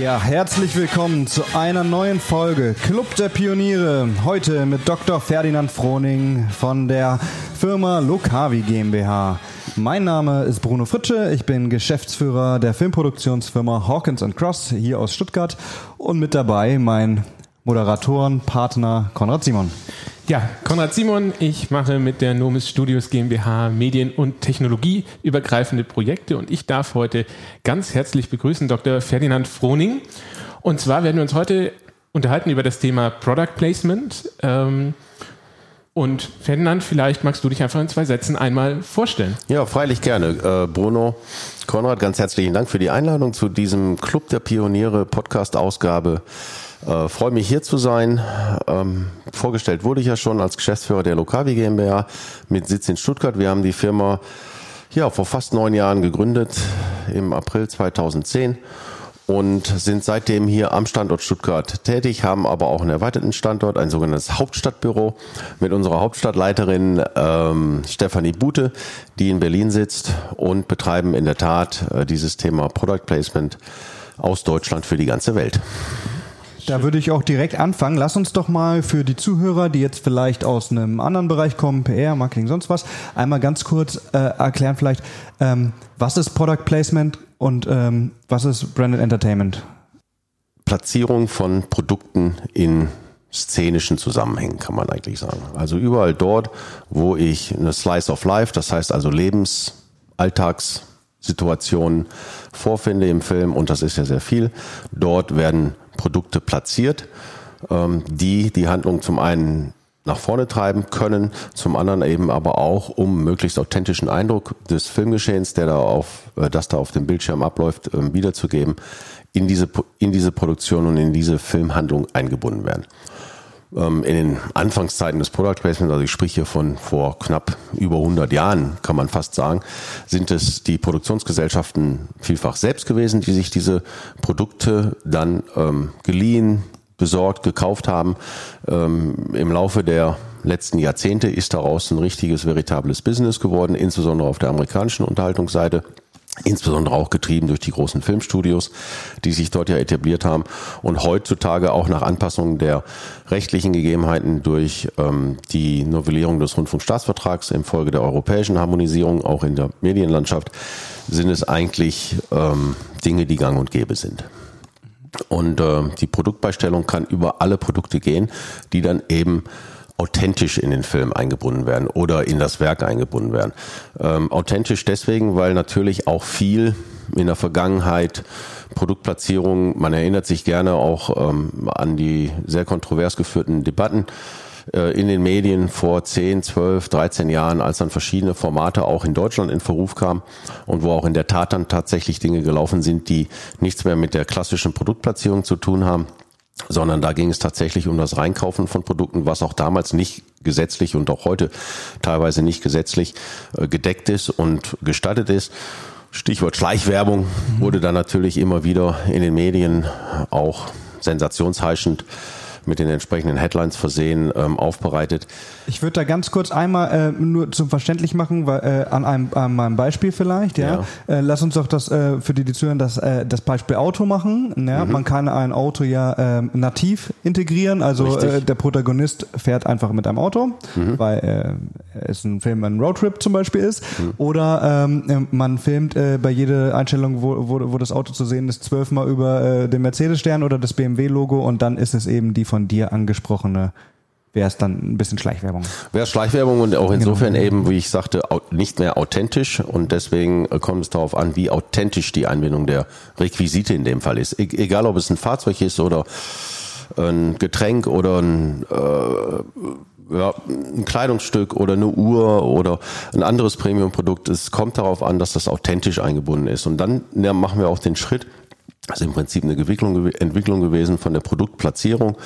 Ja, herzlich willkommen zu einer neuen Folge Club der Pioniere. Heute mit Dr. Ferdinand Froning von der Firma Lokavi GmbH. Mein Name ist Bruno Fritsche, ich bin Geschäftsführer der Filmproduktionsfirma Hawkins Cross hier aus Stuttgart und mit dabei mein Moderatorenpartner Konrad Simon. Ja, Konrad Simon, ich mache mit der Nomis Studios GmbH Medien- und Technologieübergreifende Projekte und ich darf heute ganz herzlich begrüßen Dr. Ferdinand Froning. Und zwar werden wir uns heute unterhalten über das Thema Product Placement. Ähm, und Ferdinand, vielleicht magst du dich einfach in zwei Sätzen einmal vorstellen. Ja, freilich gerne. Äh, Bruno, Konrad, ganz herzlichen Dank für die Einladung zu diesem Club der Pioniere Podcast-Ausgabe äh, Freue mich hier zu sein. Ähm, vorgestellt wurde ich ja schon als Geschäftsführer der Lokavi GmbH mit Sitz in Stuttgart. Wir haben die Firma ja vor fast neun Jahren gegründet im April 2010 und sind seitdem hier am Standort Stuttgart tätig, haben aber auch einen erweiterten Standort, ein sogenanntes Hauptstadtbüro mit unserer Hauptstadtleiterin ähm, Stefanie Bute, die in Berlin sitzt und betreiben in der Tat äh, dieses Thema Product Placement aus Deutschland für die ganze Welt. Da würde ich auch direkt anfangen. Lass uns doch mal für die Zuhörer, die jetzt vielleicht aus einem anderen Bereich kommen, PR, Marketing, sonst was, einmal ganz kurz äh, erklären vielleicht, ähm, was ist Product Placement und ähm, was ist Branded Entertainment? Platzierung von Produkten in szenischen Zusammenhängen, kann man eigentlich sagen. Also überall dort, wo ich eine Slice of Life, das heißt also Lebens, Alltagssituationen vorfinde im Film, und das ist ja sehr viel, dort werden Produkte platziert, ähm, die die Handlung zum einen nach vorne treiben können, zum anderen eben aber auch, um möglichst authentischen Eindruck des Filmgeschehens, der da auf, äh, das da auf dem Bildschirm abläuft, ähm, wiederzugeben, in diese, in diese Produktion und in diese Filmhandlung eingebunden werden. Ähm, in den Anfangszeiten des Product Placement, also ich spreche hier von vor knapp über 100 Jahren, kann man fast sagen, sind es die Produktionsgesellschaften vielfach selbst gewesen, die sich diese Produkte dann ähm, geliehen, besorgt, gekauft haben. Ähm, Im Laufe der letzten Jahrzehnte ist daraus ein richtiges, veritables Business geworden, insbesondere auf der amerikanischen Unterhaltungsseite insbesondere auch getrieben durch die großen Filmstudios, die sich dort ja etabliert haben und heutzutage auch nach Anpassung der rechtlichen Gegebenheiten durch ähm, die Novellierung des Rundfunkstaatsvertrags infolge der europäischen Harmonisierung auch in der Medienlandschaft sind es eigentlich ähm, Dinge, die gang und gäbe sind. Und äh, die Produktbeistellung kann über alle Produkte gehen, die dann eben authentisch in den Film eingebunden werden oder in das Werk eingebunden werden. Ähm, authentisch deswegen, weil natürlich auch viel in der Vergangenheit Produktplatzierung, man erinnert sich gerne auch ähm, an die sehr kontrovers geführten Debatten äh, in den Medien vor 10, 12, 13 Jahren, als dann verschiedene Formate auch in Deutschland in Verruf kamen und wo auch in der Tat dann tatsächlich Dinge gelaufen sind, die nichts mehr mit der klassischen Produktplatzierung zu tun haben sondern da ging es tatsächlich um das Reinkaufen von Produkten, was auch damals nicht gesetzlich und auch heute teilweise nicht gesetzlich äh, gedeckt ist und gestattet ist. Stichwort Schleichwerbung wurde dann natürlich immer wieder in den Medien auch sensationsheischend mit den entsprechenden Headlines versehen, ähm, aufbereitet. Ich würde da ganz kurz einmal äh, nur zum Verständlich machen, weil, äh, an, einem, an meinem Beispiel vielleicht. Ja, ja. Äh, lass uns doch das äh, für die, die zuhören, das, äh, das Beispiel Auto machen. Ja? Mhm. Man kann ein Auto ja äh, nativ integrieren, also äh, der Protagonist fährt einfach mit einem Auto, mhm. weil äh, es ein Film ein Roadtrip zum Beispiel ist. Mhm. Oder ähm, man filmt äh, bei jeder Einstellung, wo, wo, wo das Auto zu sehen ist, zwölfmal über äh, den Mercedes-Stern oder das BMW-Logo und dann ist es eben die von von dir angesprochene wäre es dann ein bisschen Schleichwerbung. Wäre Schleichwerbung und auch insofern genau. eben, wie ich sagte, nicht mehr authentisch und deswegen äh, kommt es darauf an, wie authentisch die Einbindung der Requisite in dem Fall ist. E egal, ob es ein Fahrzeug ist oder ein Getränk oder ein, äh, ja, ein Kleidungsstück oder eine Uhr oder ein anderes Premium-Produkt. Es kommt darauf an, dass das authentisch eingebunden ist. Und dann ja, machen wir auch den Schritt, das ist im Prinzip eine Entwicklung, Entwicklung gewesen von der Produktplatzierung,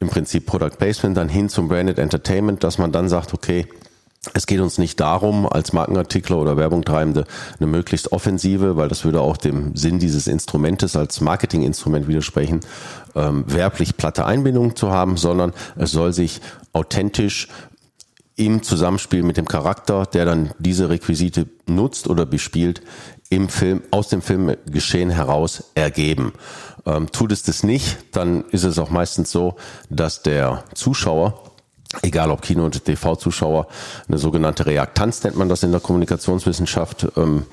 im Prinzip Product Placement, dann hin zum Branded Entertainment, dass man dann sagt, okay, es geht uns nicht darum, als Markenartikler oder Werbungtreibende eine möglichst offensive, weil das würde auch dem Sinn dieses Instrumentes als Marketinginstrument widersprechen, ähm, werblich platte Einbindung zu haben, sondern es soll sich authentisch im Zusammenspiel mit dem Charakter, der dann diese Requisite nutzt oder bespielt, im Film, aus dem Filmgeschehen heraus ergeben. Ähm, tut es das nicht, dann ist es auch meistens so, dass der Zuschauer egal ob Kino- und TV-Zuschauer, eine sogenannte Reaktanz nennt man das in der Kommunikationswissenschaft, ähm,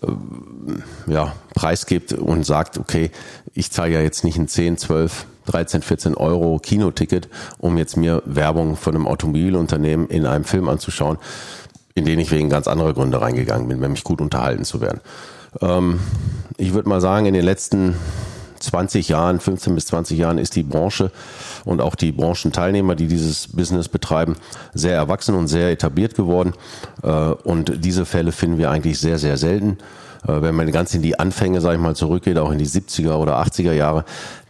äh, ja, preisgibt und sagt, okay, ich zahle ja jetzt nicht ein 10, 12, 13, 14 Euro Kinoticket, um jetzt mir Werbung von einem Automobilunternehmen in einem Film anzuschauen, in den ich wegen ganz anderer Gründe reingegangen bin, nämlich gut unterhalten zu werden. Ähm, ich würde mal sagen, in den letzten 20 Jahren, 15 bis 20 Jahren ist die Branche und auch die Branchenteilnehmer, die dieses Business betreiben, sehr erwachsen und sehr etabliert geworden. Äh, und diese Fälle finden wir eigentlich sehr, sehr selten. Äh, wenn man ganz in die Anfänge, sage ich mal, zurückgeht, auch in die 70er oder 80er Jahre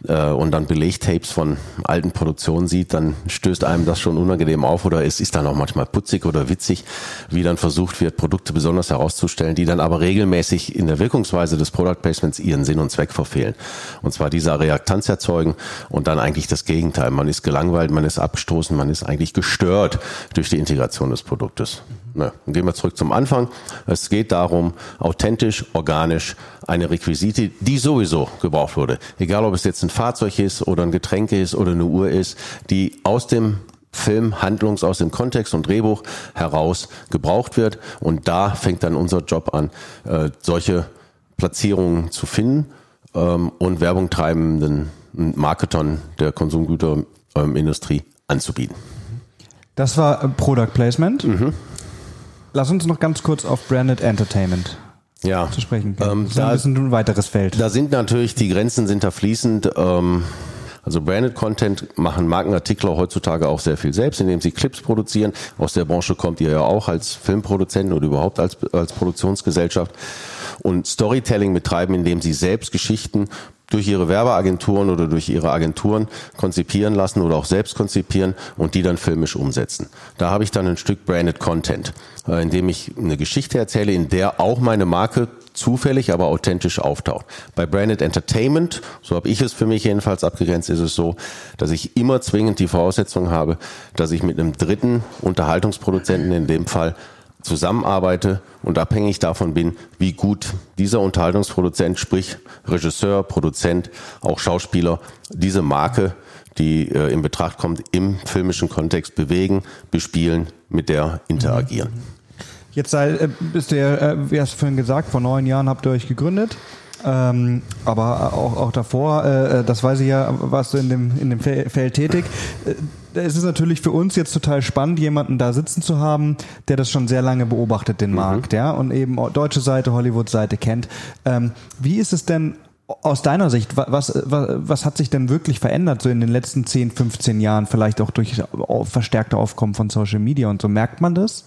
äh, und dann Belegtapes von alten Produktionen sieht, dann stößt einem das schon unangenehm auf oder es ist dann auch manchmal putzig oder witzig, wie dann versucht wird, Produkte besonders herauszustellen, die dann aber regelmäßig in der Wirkungsweise des Product Placements ihren Sinn und Zweck verfehlen. Und zwar dieser Reaktanz erzeugen und dann eigentlich das Gegenteil. Man ist gelangweilt, man ist abgestoßen, man ist eigentlich gestört durch die Integration des Produktes. Dann gehen wir zurück zum Anfang. Es geht darum, authentisch, organisch eine Requisite, die sowieso gebraucht wurde, egal ob es jetzt ein Fahrzeug ist oder ein Getränk ist oder eine Uhr ist, die aus dem Film, Handlungs aus dem Kontext und Drehbuch heraus gebraucht wird. Und da fängt dann unser Job an, äh, solche Platzierungen zu finden ähm, und Werbung treibenden Marketern der Konsumgüterindustrie anzubieten. Das war Product Placement. Mhm. Lass uns noch ganz kurz auf Branded Entertainment ja. zu sprechen. Ähm, das ist ein bisschen ein weiteres Feld. Da sind natürlich, die Grenzen sind da fließend. Ähm, also Branded Content machen Markenartikler heutzutage auch sehr viel selbst, indem sie Clips produzieren. Aus der Branche kommt ihr ja auch als Filmproduzenten oder überhaupt als, als Produktionsgesellschaft. Und Storytelling betreiben, indem sie selbst Geschichten durch ihre Werbeagenturen oder durch ihre Agenturen konzipieren lassen oder auch selbst konzipieren und die dann filmisch umsetzen. Da habe ich dann ein Stück Branded Content, äh, in dem ich eine Geschichte erzähle, in der auch meine Marke zufällig, aber authentisch auftaucht. Bei Branded Entertainment, so habe ich es für mich jedenfalls abgegrenzt, ist es so, dass ich immer zwingend die Voraussetzung habe, dass ich mit einem dritten Unterhaltungsproduzenten in dem Fall zusammenarbeite und abhängig davon bin, wie gut dieser Unterhaltungsproduzent, sprich Regisseur, Produzent, auch Schauspieler, diese Marke, die äh, in Betracht kommt, im filmischen Kontext bewegen, bespielen, mit der interagieren. Jetzt sei, äh, bist du ja, äh, wie hast du vorhin gesagt, vor neun Jahren habt ihr euch gegründet. Ähm, aber auch, auch davor, äh, äh, das weiß ich ja, warst du in dem, in dem Feld tätig. Äh, es ist natürlich für uns jetzt total spannend, jemanden da sitzen zu haben, der das schon sehr lange beobachtet, den mhm. Markt, ja, und eben deutsche Seite, Hollywood-Seite kennt. Ähm, wie ist es denn aus deiner Sicht, was, was, was hat sich denn wirklich verändert so in den letzten 10, 15 Jahren, vielleicht auch durch verstärkte Aufkommen von Social Media und so? Merkt man das?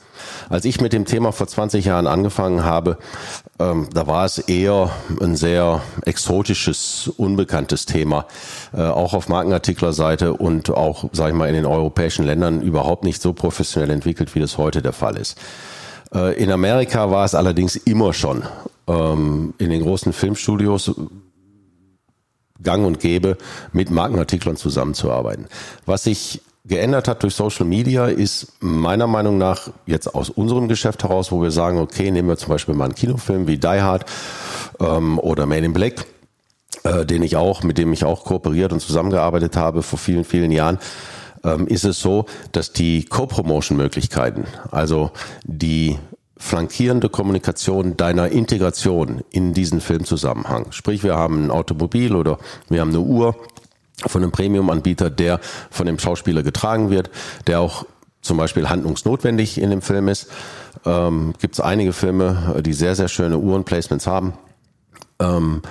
Als ich mit dem Thema vor 20 Jahren angefangen habe, ähm, da war es eher ein sehr exotisches, unbekanntes Thema, äh, auch auf Markenartiklerseite und auch, sage ich mal, in den europäischen Ländern überhaupt nicht so professionell entwickelt, wie das heute der Fall ist. Äh, in Amerika war es allerdings immer schon ähm, in den großen Filmstudios gang und gäbe, mit Markenartiklern zusammenzuarbeiten. Was sich geändert hat durch Social Media, ist meiner Meinung nach jetzt aus unserem Geschäft heraus, wo wir sagen, okay, nehmen wir zum Beispiel mal einen Kinofilm wie Die Hard ähm, oder Man in Black, äh, den ich auch, mit dem ich auch kooperiert und zusammengearbeitet habe vor vielen, vielen Jahren, ähm, ist es so, dass die Co-Promotion-Möglichkeiten, also die flankierende Kommunikation deiner Integration in diesen Filmzusammenhang. Sprich, wir haben ein Automobil oder wir haben eine Uhr von einem Premium-Anbieter, der von dem Schauspieler getragen wird, der auch zum Beispiel handlungsnotwendig in dem Film ist. Ähm, Gibt es einige Filme, die sehr, sehr schöne Uhrenplacements haben. Ähm,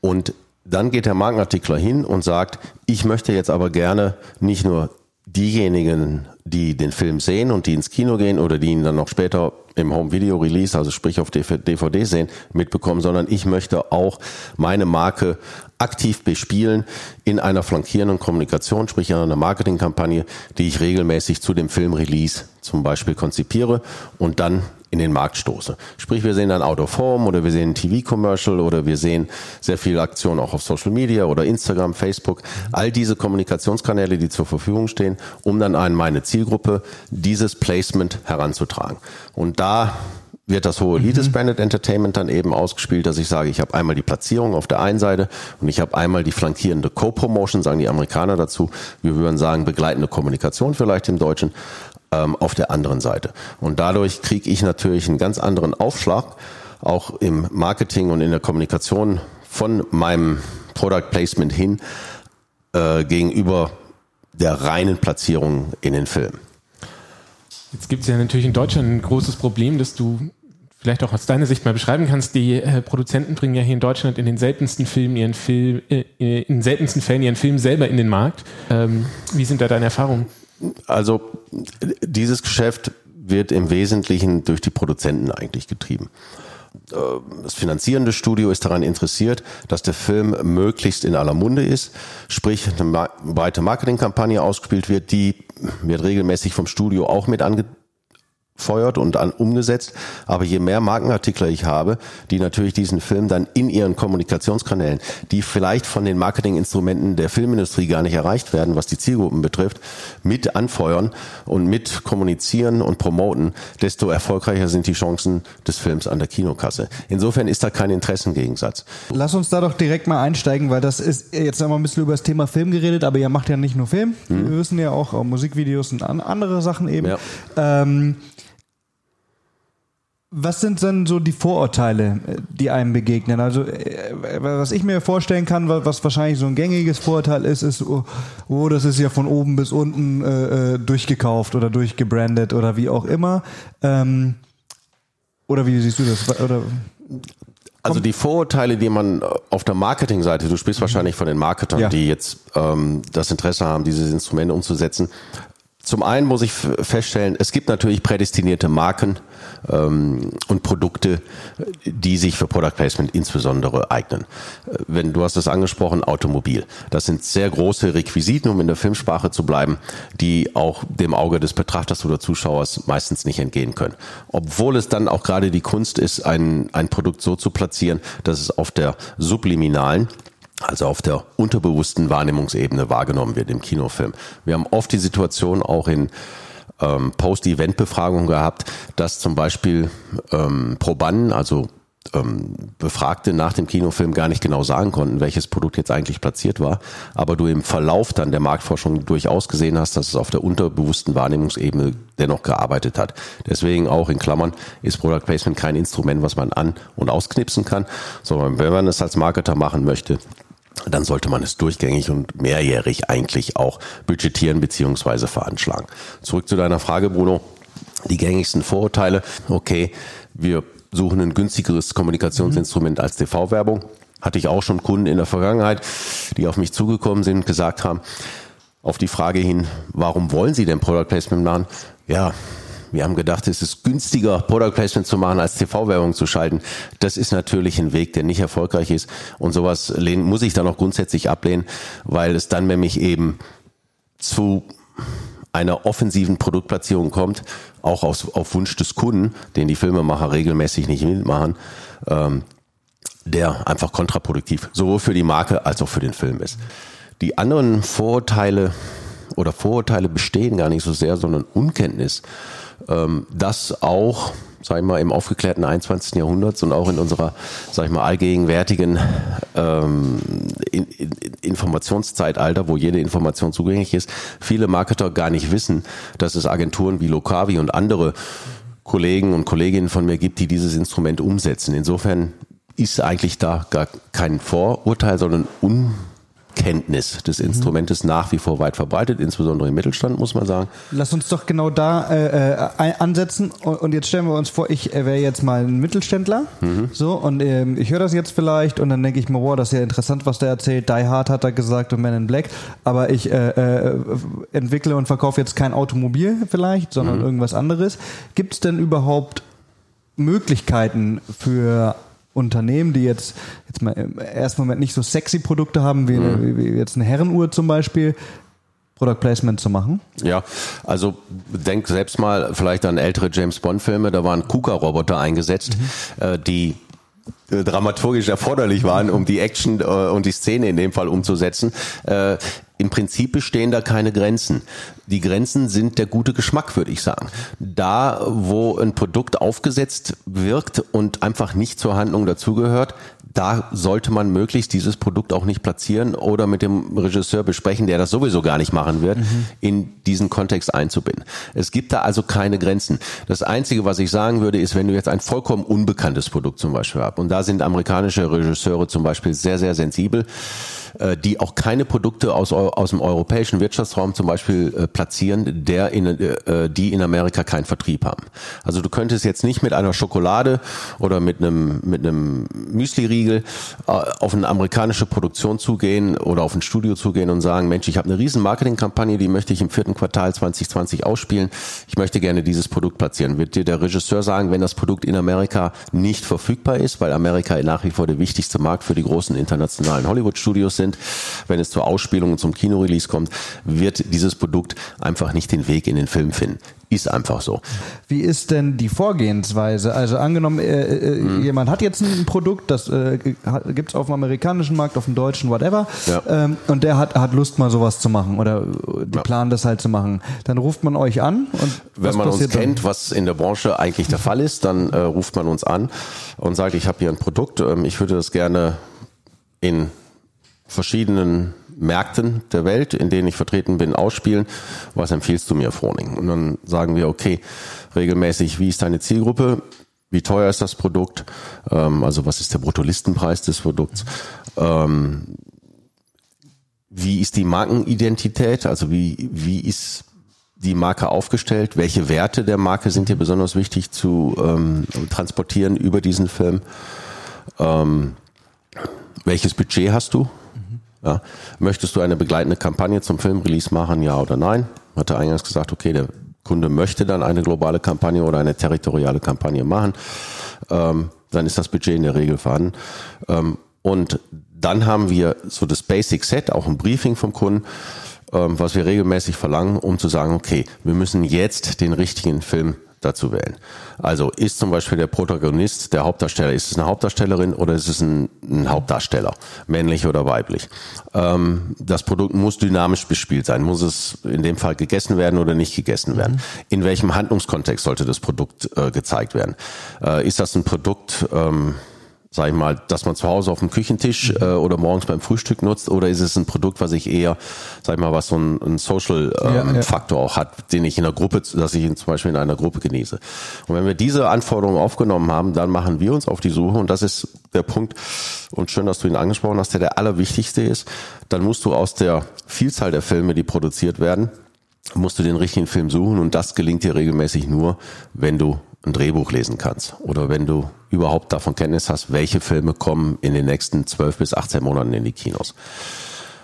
und dann geht der Markenartikler hin und sagt, ich möchte jetzt aber gerne nicht nur diejenigen, die den Film sehen und die ins Kino gehen oder die ihn dann noch später im Home Video Release, also sprich auf DVD sehen, mitbekommen, sondern ich möchte auch meine Marke aktiv bespielen in einer flankierenden Kommunikation, sprich in einer Marketingkampagne, die ich regelmäßig zu dem Film Release zum Beispiel konzipiere und dann in den Markt stoße. Sprich, wir sehen dann Out of Home oder wir sehen TV-Commercial oder wir sehen sehr viel Aktion auch auf Social Media oder Instagram, Facebook. All diese Kommunikationskanäle, die zur Verfügung stehen, um dann an meine Ziel Zielgruppe dieses Placement heranzutragen. Und da wird das hohe Lied des mhm. Branded Entertainment dann eben ausgespielt, dass ich sage, ich habe einmal die Platzierung auf der einen Seite und ich habe einmal die flankierende Co-Promotion, sagen die Amerikaner dazu. Wir würden sagen, begleitende Kommunikation vielleicht im Deutschen ähm, auf der anderen Seite. Und dadurch kriege ich natürlich einen ganz anderen Aufschlag, auch im Marketing und in der Kommunikation von meinem Product Placement hin äh, gegenüber der reinen Platzierung in den Film. Jetzt gibt es ja natürlich in Deutschland ein großes Problem, dass du vielleicht auch aus deiner Sicht mal beschreiben kannst. Die äh, Produzenten bringen ja hier in Deutschland in den seltensten Filmen ihren Film, äh, in seltensten Fällen ihren Film selber in den Markt. Ähm, wie sind da deine Erfahrungen? Also dieses Geschäft wird im Wesentlichen durch die Produzenten eigentlich getrieben. Äh, das finanzierende Studio ist daran interessiert, dass der Film möglichst in aller Munde ist, sprich eine breite Marketingkampagne ausgespielt wird, die wird regelmäßig vom Studio auch mit ange feuert und an, umgesetzt. Aber je mehr Markenartikler ich habe, die natürlich diesen Film dann in ihren Kommunikationskanälen, die vielleicht von den Marketinginstrumenten der Filmindustrie gar nicht erreicht werden, was die Zielgruppen betrifft, mit anfeuern und mit kommunizieren und promoten, desto erfolgreicher sind die Chancen des Films an der Kinokasse. Insofern ist da kein Interessengegensatz. Lass uns da doch direkt mal einsteigen, weil das ist, jetzt haben wir ein bisschen über das Thema Film geredet, aber ihr macht ja nicht nur Film, hm. wir wissen ja auch, auch Musikvideos und andere Sachen eben. Ja. Ähm, was sind dann so die Vorurteile, die einem begegnen? Also, äh, was ich mir vorstellen kann, was wahrscheinlich so ein gängiges Vorurteil ist, ist, oh, oh das ist ja von oben bis unten äh, äh, durchgekauft oder durchgebrandet oder wie auch immer. Ähm, oder wie siehst du das? Oder, also die Vorurteile, die man auf der Marketingseite, du sprichst wahrscheinlich von den Marketern, ja. die jetzt ähm, das Interesse haben, dieses Instrument umzusetzen. Zum einen muss ich feststellen, es gibt natürlich prädestinierte Marken ähm, und Produkte, die sich für Product Placement insbesondere eignen. Äh, wenn du hast es angesprochen, Automobil. Das sind sehr große Requisiten, um in der Filmsprache zu bleiben, die auch dem Auge des Betrachters oder Zuschauers meistens nicht entgehen können. Obwohl es dann auch gerade die Kunst ist, ein, ein Produkt so zu platzieren, dass es auf der subliminalen also auf der unterbewussten Wahrnehmungsebene wahrgenommen wird im Kinofilm. Wir haben oft die Situation auch in ähm, Post-Event-Befragungen gehabt, dass zum Beispiel ähm, Probanden, also ähm, Befragte nach dem Kinofilm gar nicht genau sagen konnten, welches Produkt jetzt eigentlich platziert war, aber du im Verlauf dann der Marktforschung durchaus gesehen hast, dass es auf der unterbewussten Wahrnehmungsebene dennoch gearbeitet hat. Deswegen auch in Klammern ist Product Placement kein Instrument, was man an- und ausknipsen kann, sondern wenn man es als Marketer machen möchte, dann sollte man es durchgängig und mehrjährig eigentlich auch budgetieren beziehungsweise veranschlagen. Zurück zu deiner Frage, Bruno. Die gängigsten Vorurteile. Okay, wir suchen ein günstigeres Kommunikationsinstrument als TV-Werbung. Hatte ich auch schon Kunden in der Vergangenheit, die auf mich zugekommen sind und gesagt haben, auf die Frage hin, warum wollen Sie denn Product Placement machen? Ja, wir haben gedacht, es ist günstiger, Product Placement zu machen, als TV-Werbung zu schalten. Das ist natürlich ein Weg, der nicht erfolgreich ist. Und sowas lehnen, muss ich dann auch grundsätzlich ablehnen, weil es dann nämlich eben zu einer offensiven Produktplatzierung kommt, auch aus, auf Wunsch des Kunden, den die Filmemacher regelmäßig nicht mitmachen, ähm, der einfach kontraproduktiv sowohl für die Marke als auch für den Film ist. Die anderen Vorurteile oder Vorurteile bestehen gar nicht so sehr, sondern Unkenntnis ähm, dass auch sag ich mal, im aufgeklärten 21. Jahrhundert und auch in unserer, sag ich mal, allgegenwärtigen ähm, in, in, Informationszeitalter, wo jede Information zugänglich ist, viele Marketer gar nicht wissen, dass es Agenturen wie Locavi und andere Kollegen und Kolleginnen von mir gibt, die dieses Instrument umsetzen. Insofern ist eigentlich da gar kein Vorurteil, sondern un Kenntnis des. Instrumentes mhm. nach wie vor weit verbreitet, insbesondere im Mittelstand, muss man sagen. Lass uns doch genau da äh, äh ansetzen und jetzt stellen wir uns vor, ich äh, wäre jetzt mal ein Mittelständler, mhm. so und ähm, ich höre das jetzt vielleicht und dann denke ich mir, wow, das ist ja interessant, was der erzählt. Die Hard hat er gesagt und Man in Black, aber ich äh, äh, entwickle und verkaufe jetzt kein Automobil vielleicht, sondern mhm. irgendwas anderes. Gibt es denn überhaupt Möglichkeiten für Unternehmen, die jetzt, jetzt mal im ersten Moment nicht so sexy Produkte haben, wie, mhm. wie, jetzt eine Herrenuhr zum Beispiel, Product Placement zu machen? Ja, also denk selbst mal vielleicht an ältere James Bond Filme, da waren KUKA-Roboter eingesetzt, mhm. äh, die äh, dramaturgisch erforderlich waren, um die Action äh, und die Szene in dem Fall umzusetzen. Äh, im Prinzip bestehen da keine Grenzen. Die Grenzen sind der gute Geschmack, würde ich sagen. Da, wo ein Produkt aufgesetzt wirkt und einfach nicht zur Handlung dazugehört, da sollte man möglichst dieses Produkt auch nicht platzieren oder mit dem Regisseur besprechen, der das sowieso gar nicht machen wird, mhm. in diesen Kontext einzubinden. Es gibt da also keine Grenzen. Das Einzige, was ich sagen würde, ist, wenn du jetzt ein vollkommen unbekanntes Produkt zum Beispiel hast, und da sind amerikanische Regisseure zum Beispiel sehr, sehr sensibel, äh, die auch keine Produkte aus, aus dem europäischen Wirtschaftsraum zum Beispiel äh, platzieren, der in, äh, die in Amerika keinen Vertrieb haben. Also du könntest jetzt nicht mit einer Schokolade oder mit einem, mit einem Müsli-Riegel auf eine amerikanische Produktion zugehen oder auf ein Studio zugehen und sagen, Mensch, ich habe eine riesen Marketingkampagne, die möchte ich im vierten Quartal 2020 ausspielen. Ich möchte gerne dieses Produkt platzieren. Wird dir der Regisseur sagen, wenn das Produkt in Amerika nicht verfügbar ist, weil Amerika nach wie vor der wichtigste Markt für die großen internationalen Hollywood-Studios sind, wenn es zur Ausspielung und zum Kinorelease kommt, wird dieses Produkt einfach nicht den Weg in den Film finden. Ist einfach so. Wie ist denn die Vorgehensweise? Also angenommen, äh, äh, mhm. jemand hat jetzt ein Produkt, das äh, gibt es auf dem amerikanischen Markt, auf dem deutschen, whatever, ja. ähm, und der hat, hat Lust mal sowas zu machen oder die ja. planen das halt zu machen. Dann ruft man euch an und Wenn man uns kennt, was in der Branche eigentlich der Fall ist, dann äh, ruft man uns an und sagt, ich habe hier ein Produkt, ähm, ich würde das gerne in verschiedenen Märkten der Welt, in denen ich vertreten bin, ausspielen. Was empfiehlst du mir, Froning? Und dann sagen wir, okay, regelmäßig, wie ist deine Zielgruppe? Wie teuer ist das Produkt? Ähm, also was ist der Bruttolistenpreis des Produkts? Ähm, wie ist die Markenidentität? Also wie, wie ist die Marke aufgestellt? Welche Werte der Marke sind dir besonders wichtig zu ähm, transportieren über diesen Film? Ähm, welches Budget hast du? Ja. Möchtest du eine begleitende Kampagne zum Filmrelease machen, ja oder nein? Hatte eingangs gesagt, okay, der Kunde möchte dann eine globale Kampagne oder eine territoriale Kampagne machen. Ähm, dann ist das Budget in der Regel vorhanden. Ähm, und dann haben wir so das Basic Set, auch ein Briefing vom Kunden, ähm, was wir regelmäßig verlangen, um zu sagen, okay, wir müssen jetzt den richtigen Film dazu wählen. Also ist zum Beispiel der Protagonist der Hauptdarsteller, ist es eine Hauptdarstellerin oder ist es ein, ein Hauptdarsteller, männlich oder weiblich? Ähm, das Produkt muss dynamisch bespielt sein, muss es in dem Fall gegessen werden oder nicht gegessen werden? Mhm. In welchem Handlungskontext sollte das Produkt äh, gezeigt werden? Äh, ist das ein Produkt, ähm, sag ich mal, dass man zu Hause auf dem Küchentisch mhm. äh, oder morgens beim Frühstück nutzt oder ist es ein Produkt, was ich eher, sag ich mal, was so ein, Social ähm, ja, ja. Faktor auch hat, den ich in der Gruppe, dass ich ihn zum Beispiel in einer Gruppe genieße. Und wenn wir diese Anforderungen aufgenommen haben, dann machen wir uns auf die Suche und das ist der Punkt und schön, dass du ihn angesprochen hast, der der allerwichtigste ist. Dann musst du aus der Vielzahl der Filme, die produziert werden, musst du den richtigen Film suchen und das gelingt dir regelmäßig nur, wenn du ein Drehbuch lesen kannst oder wenn du überhaupt davon Kenntnis hast, welche Filme kommen in den nächsten 12 bis 18 Monaten in die Kinos.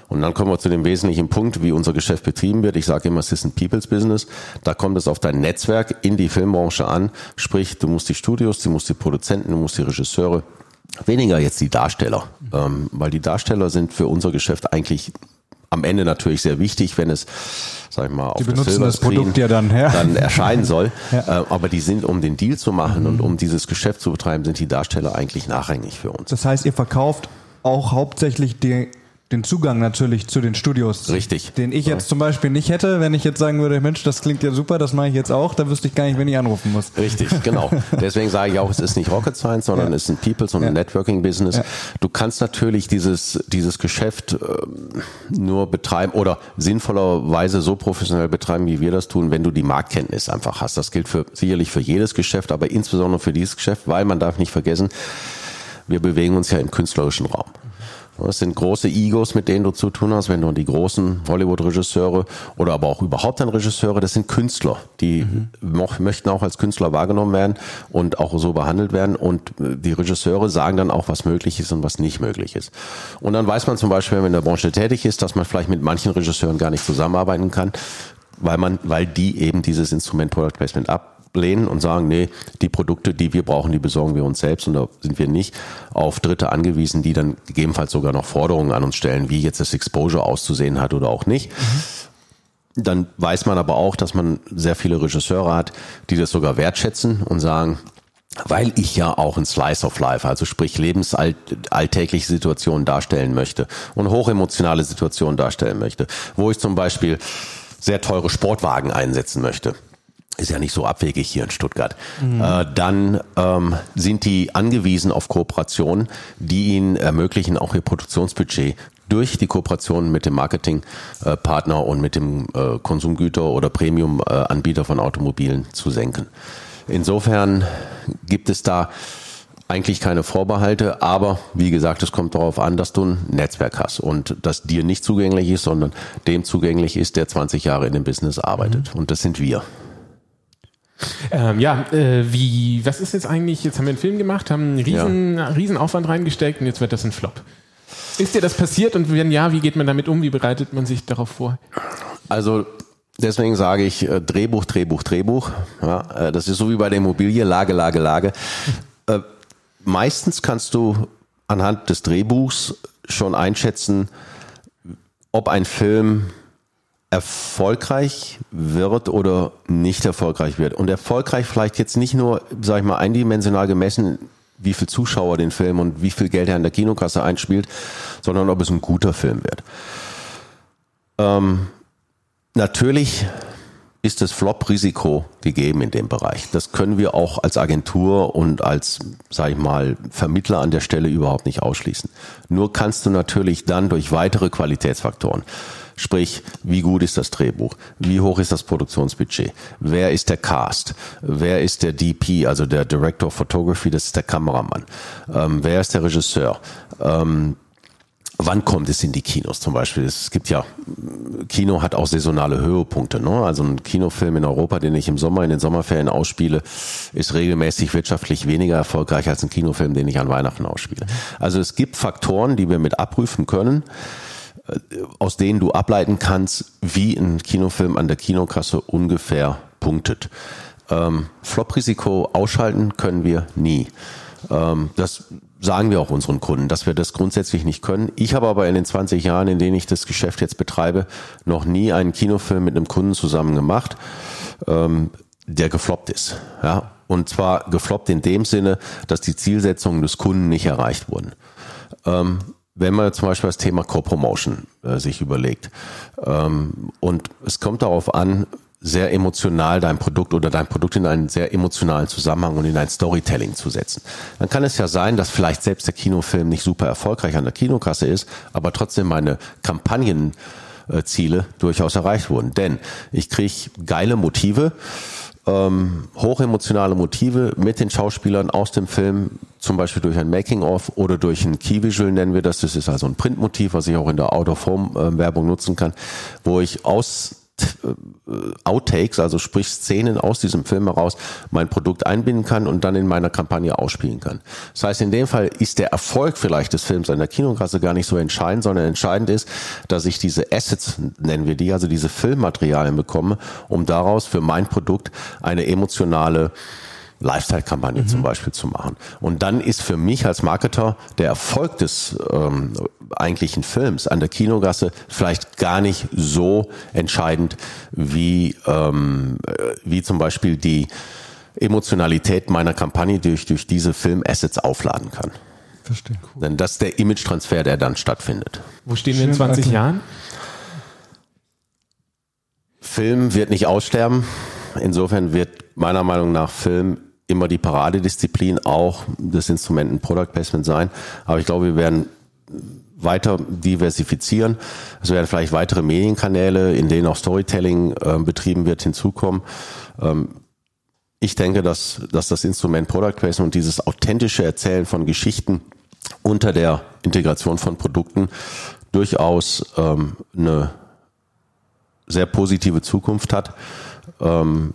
Und dann kommen wir zu dem wesentlichen Punkt, wie unser Geschäft betrieben wird. Ich sage immer, es ist ein People's Business. Da kommt es auf dein Netzwerk in die Filmbranche an. Sprich, du musst die Studios, du musst die Produzenten, du musst die Regisseure, weniger jetzt die Darsteller, ähm, weil die Darsteller sind für unser Geschäft eigentlich am Ende natürlich sehr wichtig, wenn es, sag ich mal, auf die benutzen das Produkt ja dann, ja. dann erscheinen soll. ja. Äh, aber die sind, um den Deal zu machen mhm. und um dieses Geschäft zu betreiben, sind die Darsteller eigentlich nachrangig für uns. Das heißt, ihr verkauft auch hauptsächlich die den Zugang natürlich zu den Studios. Richtig. Den ich jetzt zum Beispiel nicht hätte, wenn ich jetzt sagen würde, Mensch, das klingt ja super, das mache ich jetzt auch, da wüsste ich gar nicht, wen ich anrufen muss. Richtig, genau. Deswegen sage ich auch, es ist nicht Rocket Science, sondern ja. es ist ein Peoples und ja. ein Networking Business. Ja. Du kannst natürlich dieses, dieses Geschäft äh, nur betreiben oder sinnvollerweise so professionell betreiben, wie wir das tun, wenn du die Marktkenntnis einfach hast. Das gilt für, sicherlich für jedes Geschäft, aber insbesondere für dieses Geschäft, weil man darf nicht vergessen, wir bewegen uns ja im künstlerischen Raum. Das sind große Egos, mit denen du zu tun hast, wenn du die großen Hollywood-Regisseure oder aber auch überhaupt dann Regisseure, das sind Künstler, die mhm. möchten auch als Künstler wahrgenommen werden und auch so behandelt werden. Und äh, die Regisseure sagen dann auch, was möglich ist und was nicht möglich ist. Und dann weiß man zum Beispiel, wenn man in der Branche tätig ist, dass man vielleicht mit manchen Regisseuren gar nicht zusammenarbeiten kann, weil man, weil die eben dieses Instrument Product Placement ab ablehnen und sagen, nee, die Produkte, die wir brauchen, die besorgen wir uns selbst und da sind wir nicht auf Dritte angewiesen, die dann gegebenenfalls sogar noch Forderungen an uns stellen, wie jetzt das Exposure auszusehen hat oder auch nicht. Mhm. Dann weiß man aber auch, dass man sehr viele Regisseure hat, die das sogar wertschätzen und sagen, weil ich ja auch ein Slice of Life, also sprich lebensalltägliche Situationen darstellen möchte und hochemotionale Situationen darstellen möchte, wo ich zum Beispiel sehr teure Sportwagen einsetzen möchte ist ja nicht so abwegig hier in Stuttgart, mhm. äh, dann ähm, sind die angewiesen auf Kooperationen, die ihnen ermöglichen, auch ihr Produktionsbudget durch die Kooperation mit dem Marketingpartner äh, und mit dem äh, Konsumgüter- oder Premium-Anbieter von Automobilen zu senken. Insofern gibt es da eigentlich keine Vorbehalte, aber wie gesagt, es kommt darauf an, dass du ein Netzwerk hast und das dir nicht zugänglich ist, sondern dem zugänglich ist, der 20 Jahre in dem Business arbeitet. Mhm. Und das sind wir. Ähm, ja, äh, wie, was ist jetzt eigentlich, jetzt haben wir einen Film gemacht, haben einen riesen, ja. riesen Aufwand reingesteckt und jetzt wird das ein Flop. Ist dir das passiert und wenn ja, wie geht man damit um? Wie bereitet man sich darauf vor? Also Deswegen sage ich äh, Drehbuch, Drehbuch, Drehbuch. Ja, äh, das ist so wie bei der Immobilie, Lage, Lage, Lage. Äh, meistens kannst du anhand des Drehbuchs schon einschätzen, ob ein Film erfolgreich wird oder nicht erfolgreich wird. Und erfolgreich vielleicht jetzt nicht nur, sag ich mal, eindimensional gemessen, wie viel Zuschauer den Film und wie viel Geld er in der Kinokasse einspielt, sondern ob es ein guter Film wird. Ähm, natürlich ist das Flop-Risiko gegeben in dem Bereich. Das können wir auch als Agentur und als, sag ich mal, Vermittler an der Stelle überhaupt nicht ausschließen. Nur kannst du natürlich dann durch weitere Qualitätsfaktoren Sprich, wie gut ist das Drehbuch? Wie hoch ist das Produktionsbudget? Wer ist der Cast? Wer ist der DP, also der Director of Photography? Das ist der Kameramann. Ähm, wer ist der Regisseur? Ähm, wann kommt es in die Kinos zum Beispiel? Es gibt ja, Kino hat auch saisonale Höhepunkte. Ne? Also ein Kinofilm in Europa, den ich im Sommer in den Sommerferien ausspiele, ist regelmäßig wirtschaftlich weniger erfolgreich als ein Kinofilm, den ich an Weihnachten ausspiele. Also es gibt Faktoren, die wir mit abprüfen können aus denen du ableiten kannst, wie ein Kinofilm an der Kinokasse ungefähr punktet. Ähm, Flop-Risiko ausschalten können wir nie. Ähm, das sagen wir auch unseren Kunden, dass wir das grundsätzlich nicht können. Ich habe aber in den 20 Jahren, in denen ich das Geschäft jetzt betreibe, noch nie einen Kinofilm mit einem Kunden zusammen gemacht, ähm, der gefloppt ist. Ja? Und zwar gefloppt in dem Sinne, dass die Zielsetzungen des Kunden nicht erreicht wurden. Ähm, wenn man zum Beispiel das Thema Co-Promotion äh, sich überlegt ähm, und es kommt darauf an, sehr emotional dein Produkt oder dein Produkt in einen sehr emotionalen Zusammenhang und in ein Storytelling zu setzen. Dann kann es ja sein, dass vielleicht selbst der Kinofilm nicht super erfolgreich an der Kinokasse ist, aber trotzdem meine Kampagnenziele durchaus erreicht wurden. Denn ich kriege geile Motive, ähm, hochemotionale Motive mit den Schauspielern aus dem Film, zum Beispiel durch ein Making-of oder durch ein Key-Visual nennen wir das. Das ist also ein Printmotiv, was ich auch in der Out-of-Home-Werbung nutzen kann, wo ich aus äh, Outtakes, also sprich Szenen aus diesem Film heraus, mein Produkt einbinden kann und dann in meiner Kampagne ausspielen kann. Das heißt, in dem Fall ist der Erfolg vielleicht des Films an der Kinokasse gar nicht so entscheidend, sondern entscheidend ist, dass ich diese Assets, nennen wir die, also diese Filmmaterialien bekomme, um daraus für mein Produkt eine emotionale Lifestyle-Kampagne mhm. zum Beispiel zu machen. Und dann ist für mich als Marketer der Erfolg des ähm, eigentlichen Films an der Kinogasse vielleicht gar nicht so entscheidend wie, ähm, wie zum Beispiel die Emotionalität meiner Kampagne durch, durch diese Film-Assets aufladen kann. Verstehe. Cool. Denn das ist der Image-Transfer, der dann stattfindet. Wo stehen wir in 20 Alter. Jahren? Film wird nicht aussterben. Insofern wird meiner Meinung nach Film immer die Paradedisziplin auch des Instrumenten Product Placement sein. Aber ich glaube, wir werden weiter diversifizieren. Es werden vielleicht weitere Medienkanäle, in denen auch Storytelling äh, betrieben wird, hinzukommen. Ähm, ich denke, dass, dass das Instrument Product Placement und dieses authentische Erzählen von Geschichten unter der Integration von Produkten durchaus ähm, eine sehr positive Zukunft hat. Ähm,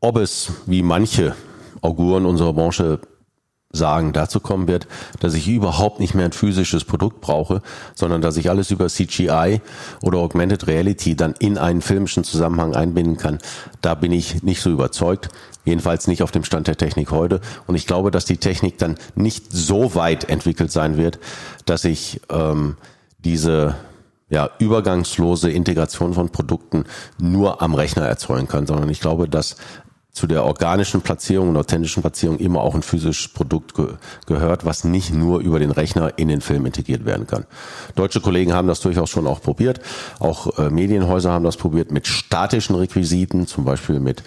ob es, wie manche Auguren unserer Branche sagen, dazu kommen wird, dass ich überhaupt nicht mehr ein physisches Produkt brauche, sondern dass ich alles über CGI oder Augmented Reality dann in einen filmischen Zusammenhang einbinden kann, da bin ich nicht so überzeugt. Jedenfalls nicht auf dem Stand der Technik heute. Und ich glaube, dass die Technik dann nicht so weit entwickelt sein wird, dass ich ähm, diese ja, übergangslose Integration von Produkten nur am Rechner erzeugen kann, sondern ich glaube, dass zu der organischen Platzierung und authentischen Platzierung immer auch ein physisches Produkt ge gehört, was nicht nur über den Rechner in den Film integriert werden kann. Deutsche Kollegen haben das durchaus schon auch probiert. Auch äh, Medienhäuser haben das probiert mit statischen Requisiten, zum Beispiel mit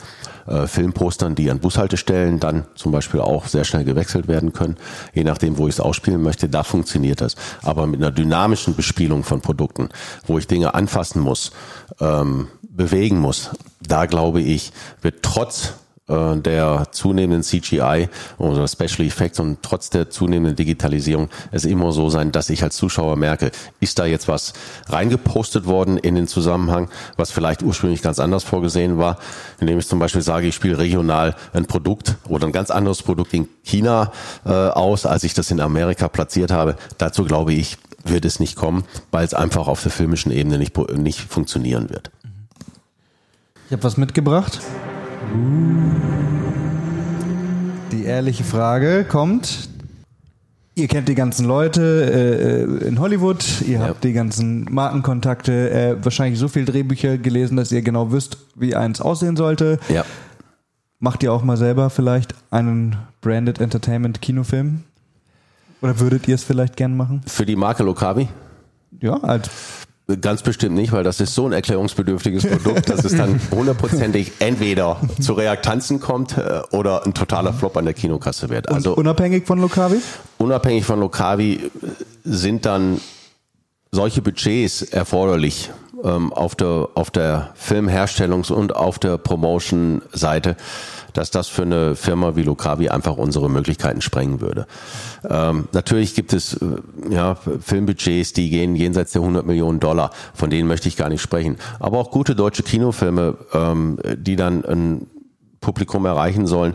äh, Filmpostern, die an Bushaltestellen dann zum Beispiel auch sehr schnell gewechselt werden können, je nachdem, wo ich es ausspielen möchte, da funktioniert das. Aber mit einer dynamischen Bespielung von Produkten, wo ich Dinge anfassen muss, ähm, bewegen muss, da glaube ich, wird trotz äh, der zunehmenden CGI oder Special Effects und trotz der zunehmenden Digitalisierung es immer so sein, dass ich als Zuschauer merke, ist da jetzt was reingepostet worden in den Zusammenhang, was vielleicht ursprünglich ganz anders vorgesehen war, indem ich zum Beispiel sage, ich spiele regional ein Produkt oder ein ganz anderes Produkt in China äh, aus, als ich das in Amerika platziert habe. Dazu glaube ich, wird es nicht kommen, weil es einfach auf der filmischen Ebene nicht, nicht funktionieren wird. Ich habe was mitgebracht. Die ehrliche Frage kommt. Ihr kennt die ganzen Leute äh, in Hollywood, ihr ja. habt die ganzen Markenkontakte, äh, wahrscheinlich so viel Drehbücher gelesen, dass ihr genau wisst, wie eins aussehen sollte. Ja. Macht ihr auch mal selber vielleicht einen Branded Entertainment Kinofilm? Oder würdet ihr es vielleicht gern machen? Für die Marke Lokavi? Ja, als Ganz bestimmt nicht, weil das ist so ein erklärungsbedürftiges Produkt, dass es dann hundertprozentig entweder zu Reaktanzen kommt äh, oder ein totaler Flop an der Kinokasse wird. Also Und unabhängig von Lokavi? Unabhängig von Lokavi sind dann solche Budgets erforderlich ähm, auf der auf der Filmherstellungs- und auf der Promotion-Seite, dass das für eine Firma wie Lokavi einfach unsere Möglichkeiten sprengen würde. Ähm, natürlich gibt es äh, ja, Filmbudgets, die gehen jenseits der 100 Millionen Dollar, von denen möchte ich gar nicht sprechen. Aber auch gute deutsche Kinofilme, ähm, die dann ein Publikum erreichen sollen,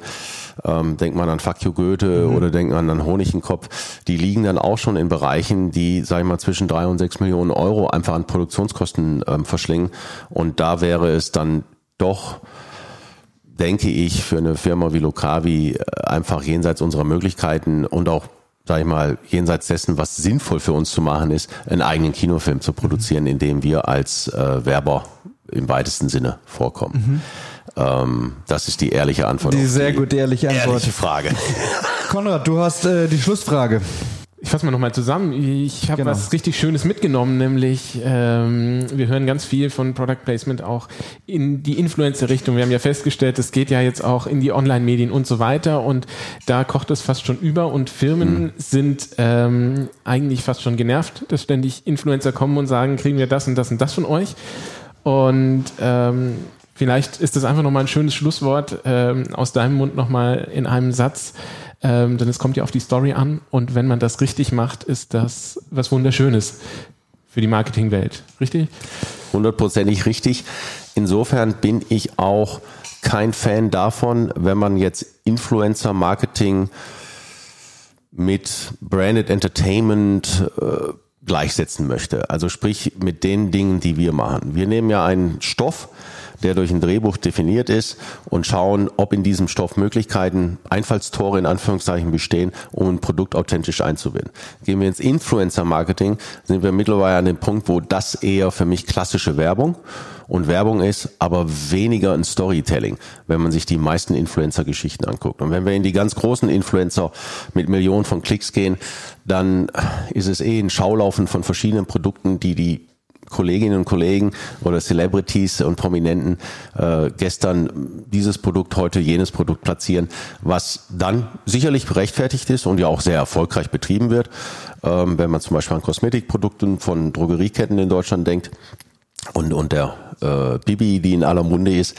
ähm, denkt man an Fuck you Goethe mhm. oder denkt man an Honigkenkopf, die liegen dann auch schon in Bereichen, die, sag ich mal, zwischen drei und sechs Millionen Euro einfach an Produktionskosten ähm, verschlingen. Und da wäre es dann doch denke ich, für eine Firma wie Lokavi äh, einfach jenseits unserer Möglichkeiten und auch sag ich mal, jenseits dessen, was sinnvoll für uns zu machen ist, einen eigenen Kinofilm zu produzieren, in dem wir als äh, Werber im weitesten Sinne vorkommen. Mhm. Ähm, das ist die ehrliche Antwort. Die sehr die gute ehrliche Antwort. Ehrliche Frage. Konrad, du hast äh, die Schlussfrage. Ich fasse mal nochmal zusammen. Ich habe genau. was richtig Schönes mitgenommen, nämlich ähm, wir hören ganz viel von Product Placement auch in die Influencer-Richtung. Wir haben ja festgestellt, es geht ja jetzt auch in die Online-Medien und so weiter und da kocht es fast schon über und Firmen mhm. sind ähm, eigentlich fast schon genervt, dass ständig Influencer kommen und sagen, kriegen wir das und das und das von euch. Und ähm, vielleicht ist das einfach nochmal ein schönes Schlusswort ähm, aus deinem Mund nochmal in einem Satz ähm, denn es kommt ja auf die Story an und wenn man das richtig macht, ist das was Wunderschönes für die Marketingwelt. Richtig? Hundertprozentig richtig. Insofern bin ich auch kein Fan davon, wenn man jetzt Influencer-Marketing mit Branded Entertainment äh, gleichsetzen möchte. Also sprich mit den Dingen, die wir machen. Wir nehmen ja einen Stoff, der durch ein Drehbuch definiert ist und schauen, ob in diesem Stoff Möglichkeiten, Einfallstore in Anführungszeichen bestehen, um ein Produkt authentisch einzubinden. Gehen wir ins Influencer-Marketing, sind wir mittlerweile an dem Punkt, wo das eher für mich klassische Werbung und Werbung ist, aber weniger ein Storytelling, wenn man sich die meisten Influencer-Geschichten anguckt. Und wenn wir in die ganz großen Influencer mit Millionen von Klicks gehen, dann ist es eh ein Schaulaufen von verschiedenen Produkten, die die Kolleginnen und Kollegen oder Celebrities und Prominenten äh, gestern dieses Produkt, heute jenes Produkt platzieren, was dann sicherlich berechtfertigt ist und ja auch sehr erfolgreich betrieben wird. Ähm, wenn man zum Beispiel an Kosmetikprodukten von Drogerieketten in Deutschland denkt und, und der äh, Bibi, die in aller Munde ist.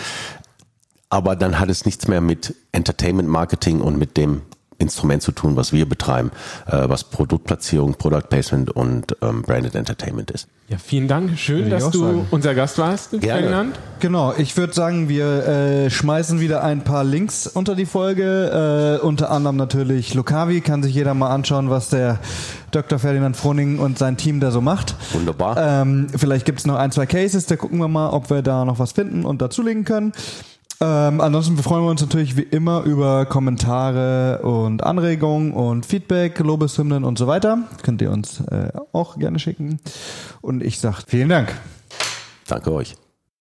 Aber dann hat es nichts mehr mit Entertainment Marketing und mit dem Instrument zu tun, was wir betreiben, äh, was Produktplatzierung, Product Placement und ähm, Branded Entertainment ist. Ja, vielen Dank. Schön, dass du sagen. unser Gast warst, Gerne. Ferdinand. Genau, ich würde sagen, wir äh, schmeißen wieder ein paar Links unter die Folge. Äh, unter anderem natürlich Lokavi, kann sich jeder mal anschauen, was der Dr. Ferdinand Froning und sein Team da so macht. Wunderbar. Ähm, vielleicht gibt es noch ein, zwei Cases, da gucken wir mal, ob wir da noch was finden und dazulegen können. Ähm, ansonsten freuen wir uns natürlich wie immer über Kommentare und Anregungen und Feedback, Lobeshymnen und so weiter. Könnt ihr uns äh, auch gerne schicken. Und ich sage vielen Dank. Danke euch.